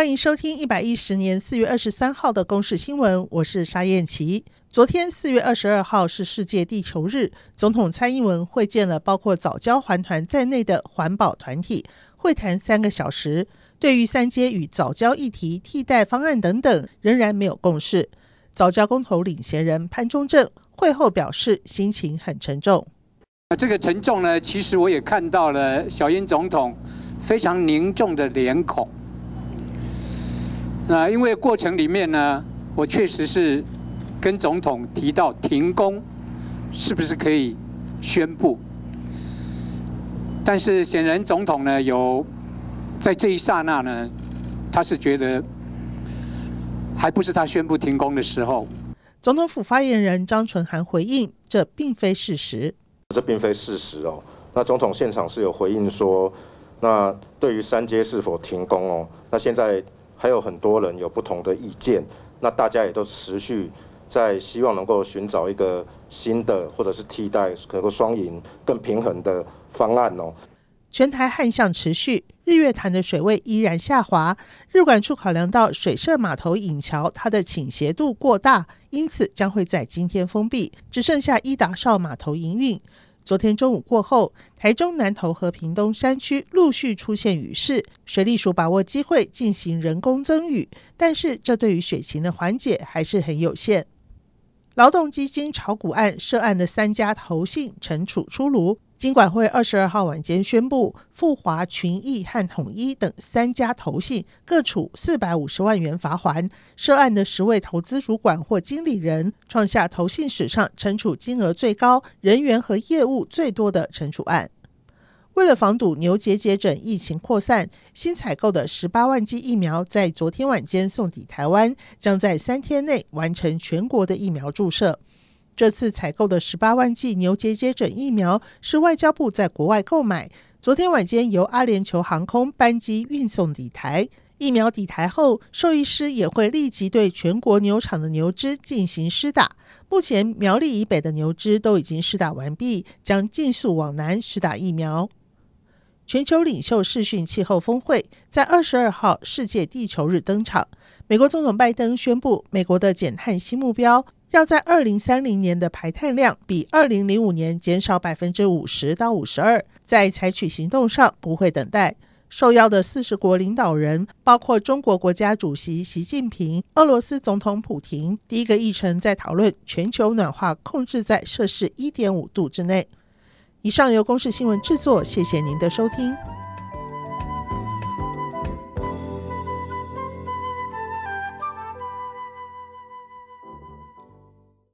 欢迎收听一百一十年四月二十三号的公视新闻，我是沙燕琪。昨天四月二十二号是世界地球日，总统蔡英文会见了包括藻礁环团在内的环保团体，会谈三个小时。对于三阶与藻礁议题替代方案等等，仍然没有共识。早教公投领衔人潘忠正会后表示，心情很沉重。这个沉重呢，其实我也看到了小英总统非常凝重的脸孔。那因为过程里面呢，我确实是跟总统提到停工，是不是可以宣布？但是显然总统呢，有在这一刹那呢，他是觉得还不是他宣布停工的时候。总统府发言人张纯涵回应：这并非事实。这并非事实哦。那总统现场是有回应说，那对于三阶是否停工哦，那现在。还有很多人有不同的意见，那大家也都持续在希望能够寻找一个新的或者是替代，能够双赢更平衡的方案哦。全台旱象持续，日月潭的水位依然下滑。日管处考量到水社码头引桥它的倾斜度过大，因此将会在今天封闭，只剩下伊达少码头营运。昨天中午过后，台中南投和平东山区陆续出现雨势，水利署把握机会进行人工增雨，但是这对于雪情的缓解还是很有限。劳动基金炒股案涉案的三家投信惩处出炉。金管会二十二号晚间宣布，富华、群益和统一等三家投信各处四百五十万元罚锾。涉案的十位投资主管或经理人，创下投信史上惩处金额最高、人员和业务最多的惩处案。为了防堵牛结节疹疫情扩散，新采购的十八万剂疫苗在昨天晚间送抵台湾，将在三天内完成全国的疫苗注射。这次采购的十八万剂牛结节疹疫苗是外交部在国外购买，昨天晚间由阿联酋航空班机运送抵台。疫苗抵台后，兽医师也会立即对全国牛场的牛只进行施打。目前苗栗以北的牛只都已经施打完毕，将尽速往南施打疫苗。全球领袖视讯气候峰会在二十二号世界地球日登场，美国总统拜登宣布，美国的减碳新目标。要在二零三零年的排碳量比二零零五年减少百分之五十到五十二，在采取行动上不会等待。受邀的四十国领导人包括中国国家主席习近平、俄罗斯总统普京。第一个议程在讨论全球暖化控制在摄氏一点五度之内。以上由公视新闻制作，谢谢您的收听。